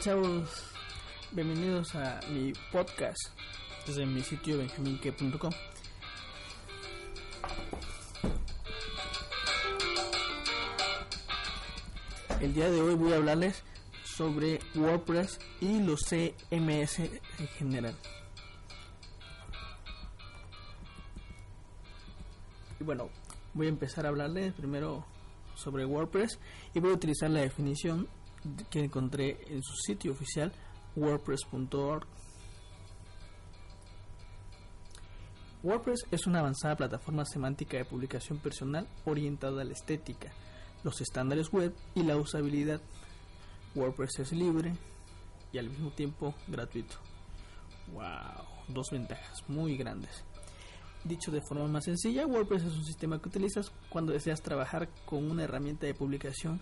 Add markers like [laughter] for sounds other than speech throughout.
chavos? Bienvenidos a mi podcast desde mi sitio benjaminque.com. El día de hoy voy a hablarles sobre WordPress y los CMS en general. Y bueno, voy a empezar a hablarles primero sobre WordPress y voy a utilizar la definición que encontré en su sitio oficial wordpress.org. WordPress es una avanzada plataforma semántica de publicación personal orientada a la estética, los estándares web y la usabilidad. WordPress es libre y al mismo tiempo gratuito. ¡Wow! Dos ventajas muy grandes. Dicho de forma más sencilla, WordPress es un sistema que utilizas cuando deseas trabajar con una herramienta de publicación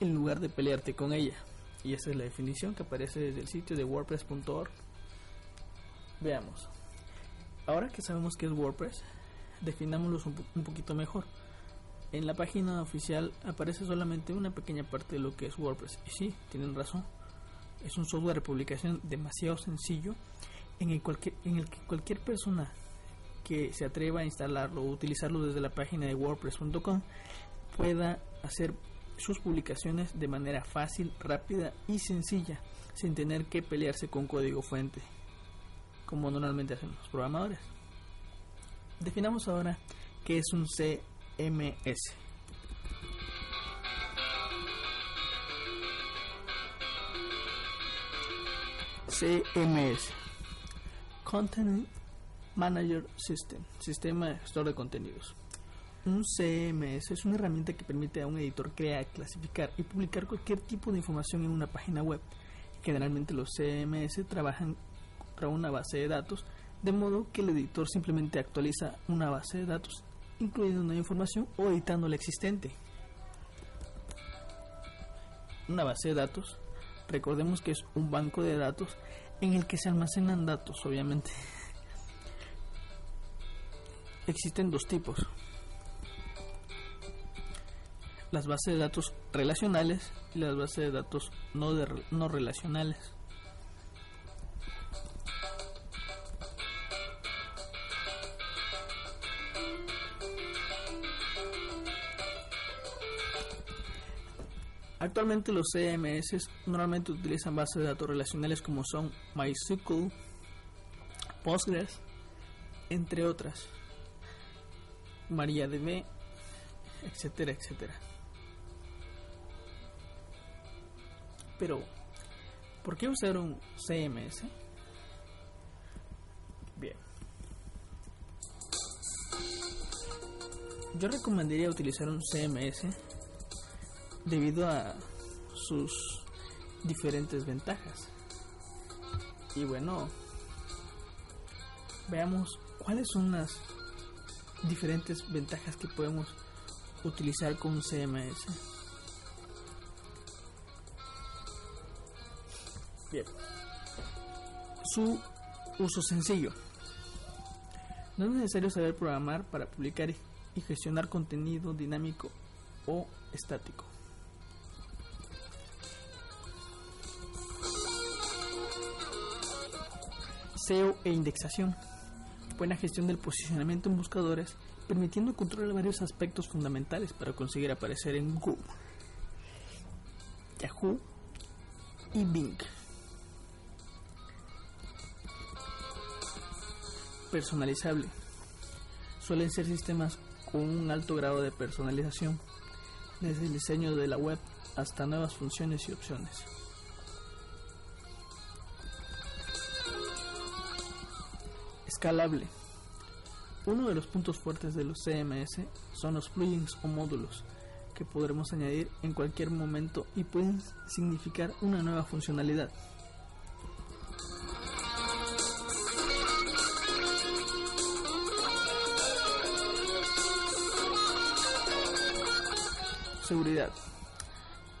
en lugar de pelearte con ella. Y esa es la definición que aparece desde el sitio de wordpress.org. Veamos. Ahora que sabemos qué es WordPress, definámoslo un, po un poquito mejor. En la página oficial aparece solamente una pequeña parte de lo que es WordPress. Y sí, tienen razón. Es un software de publicación demasiado sencillo en el, en el que cualquier persona que se atreva a instalarlo o utilizarlo desde la página de wordpress.com pueda hacer sus publicaciones de manera fácil, rápida y sencilla, sin tener que pelearse con código fuente, como normalmente hacen los programadores. Definamos ahora qué es un CMS. CMS Content Manager System, sistema de gestor de contenidos. Un CMS es una herramienta que permite a un editor crear, clasificar y publicar cualquier tipo de información en una página web. Generalmente los CMS trabajan contra una base de datos, de modo que el editor simplemente actualiza una base de datos, incluyendo una información o editando la existente. Una base de datos, recordemos que es un banco de datos en el que se almacenan datos, obviamente. [laughs] Existen dos tipos las bases de datos relacionales y las bases de datos no, de, no relacionales. Actualmente los CMS normalmente utilizan bases de datos relacionales como son MySQL, Postgres, entre otras, MariaDB, etcétera, etcétera. Pero, ¿por qué usar un CMS? Bien. Yo recomendaría utilizar un CMS debido a sus diferentes ventajas. Y bueno, veamos cuáles son las diferentes ventajas que podemos utilizar con un CMS. Bien. Su uso sencillo. No es necesario saber programar para publicar y gestionar contenido dinámico o estático. SEO e indexación. Buena gestión del posicionamiento en buscadores, permitiendo controlar varios aspectos fundamentales para conseguir aparecer en Google, Yahoo y Bing. Personalizable. Suelen ser sistemas con un alto grado de personalización, desde el diseño de la web hasta nuevas funciones y opciones. Escalable. Uno de los puntos fuertes de los CMS son los plugins o módulos que podremos añadir en cualquier momento y pueden significar una nueva funcionalidad. Seguridad.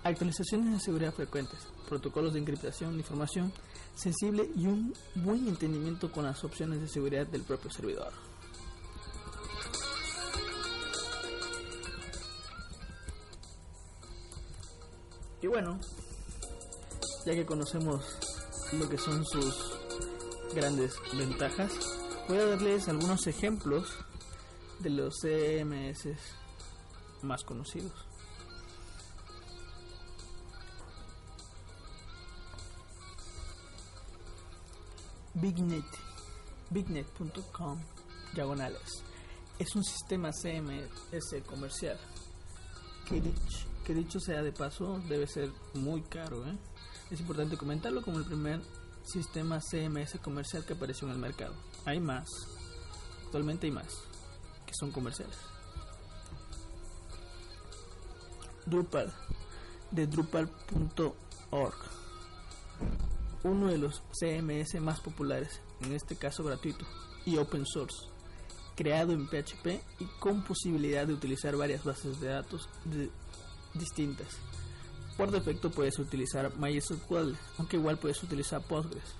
Actualizaciones de seguridad frecuentes, protocolos de encriptación de información sensible y un buen entendimiento con las opciones de seguridad del propio servidor. Y bueno, ya que conocemos lo que son sus grandes ventajas, voy a darles algunos ejemplos de los CMS más conocidos. Bignet, bignet.com, diagonales. Es un sistema CMS comercial que dicho, que dicho sea de paso debe ser muy caro. ¿eh? Es importante comentarlo como el primer sistema CMS comercial que apareció en el mercado. Hay más, actualmente hay más, que son comerciales. Drupal, de drupal.org uno de los CMS más populares, en este caso gratuito y open source, creado en PHP y con posibilidad de utilizar varias bases de datos distintas. Por defecto puedes utilizar MySQL, aunque igual puedes utilizar Postgres.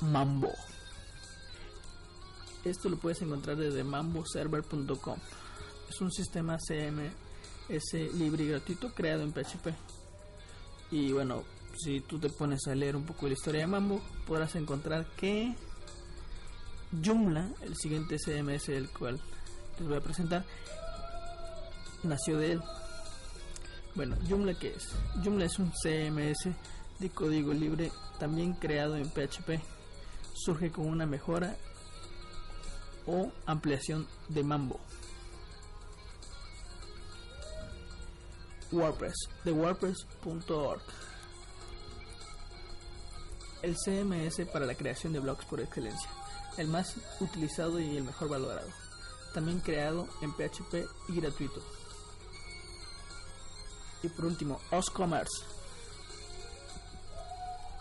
Mambo. Esto lo puedes encontrar desde mamboserver.com. Es un sistema CMS libre y gratuito creado en PHP y bueno, si tú te pones a leer un poco de la historia de Mambo, podrás encontrar que Joomla, el siguiente CMS del cual les voy a presentar, nació de él. Bueno, Joomla qué es? Joomla es un CMS de código libre también creado en PHP. Surge con una mejora o ampliación de Mambo. WordPress, de WordPress.org. El CMS para la creación de blogs por excelencia, el más utilizado y el mejor valorado. También creado en PHP y gratuito. Y por último, OsCommerce.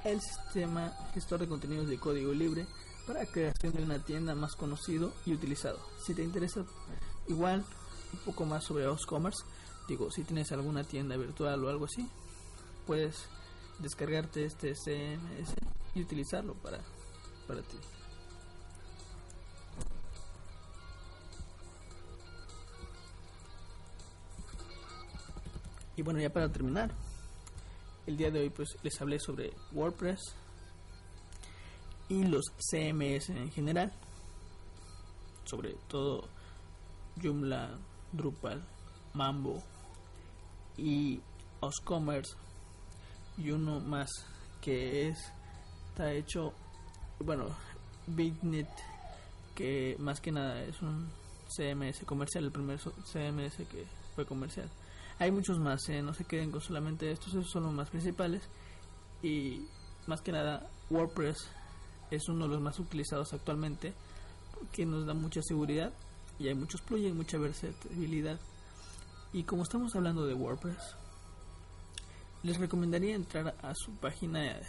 El sistema gestor de contenidos de código libre para creación de una tienda más conocido y utilizado. Si te interesa igual un poco más sobre OsCommerce, digo, si tienes alguna tienda virtual o algo así, puedes descargarte este CMS y utilizarlo para, para ti. Y bueno, ya para terminar, el día de hoy pues les hablé sobre WordPress y los CMS en general, sobre todo Joomla, Drupal, Mambo, y Oscommerce y uno más que es está hecho bueno Bignet que más que nada es un CMS comercial el primer CMS que fue comercial hay muchos más ¿eh? no se queden con solamente estos esos son los más principales y más que nada WordPress es uno de los más utilizados actualmente porque nos da mucha seguridad y hay muchos plugins mucha versatilidad y como estamos hablando de WordPress, les recomendaría entrar a su página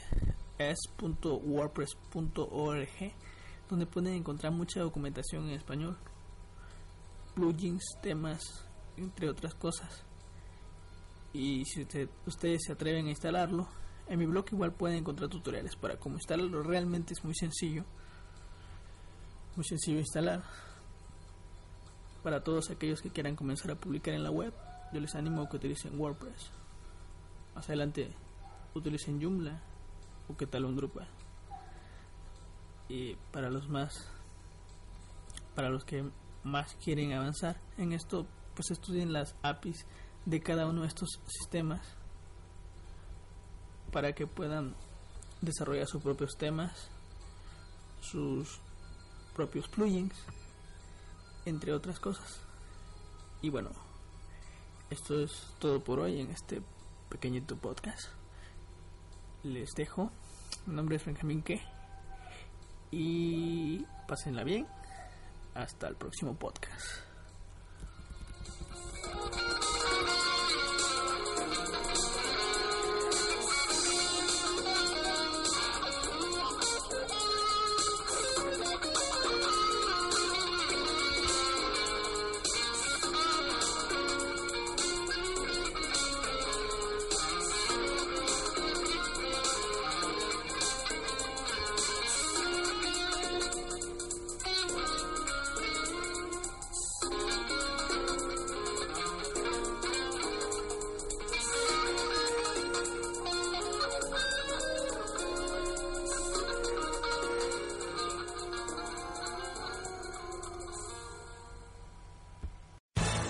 es.wordpress.org donde pueden encontrar mucha documentación en español, plugins, temas, entre otras cosas. Y si ustedes se atreven a instalarlo, en mi blog igual pueden encontrar tutoriales para cómo instalarlo. Realmente es muy sencillo. Muy sencillo instalar para todos aquellos que quieran comenzar a publicar en la web, yo les animo a que utilicen WordPress. Más adelante utilicen Joomla o que tal un Drupal. Y para los más para los que más quieren avanzar en esto, pues estudien las APIs de cada uno de estos sistemas para que puedan desarrollar sus propios temas, sus propios plugins entre otras cosas. Y bueno, esto es todo por hoy en este pequeñito podcast. Les dejo Mi nombre es Benjamín Que. Y pásenla bien. Hasta el próximo podcast.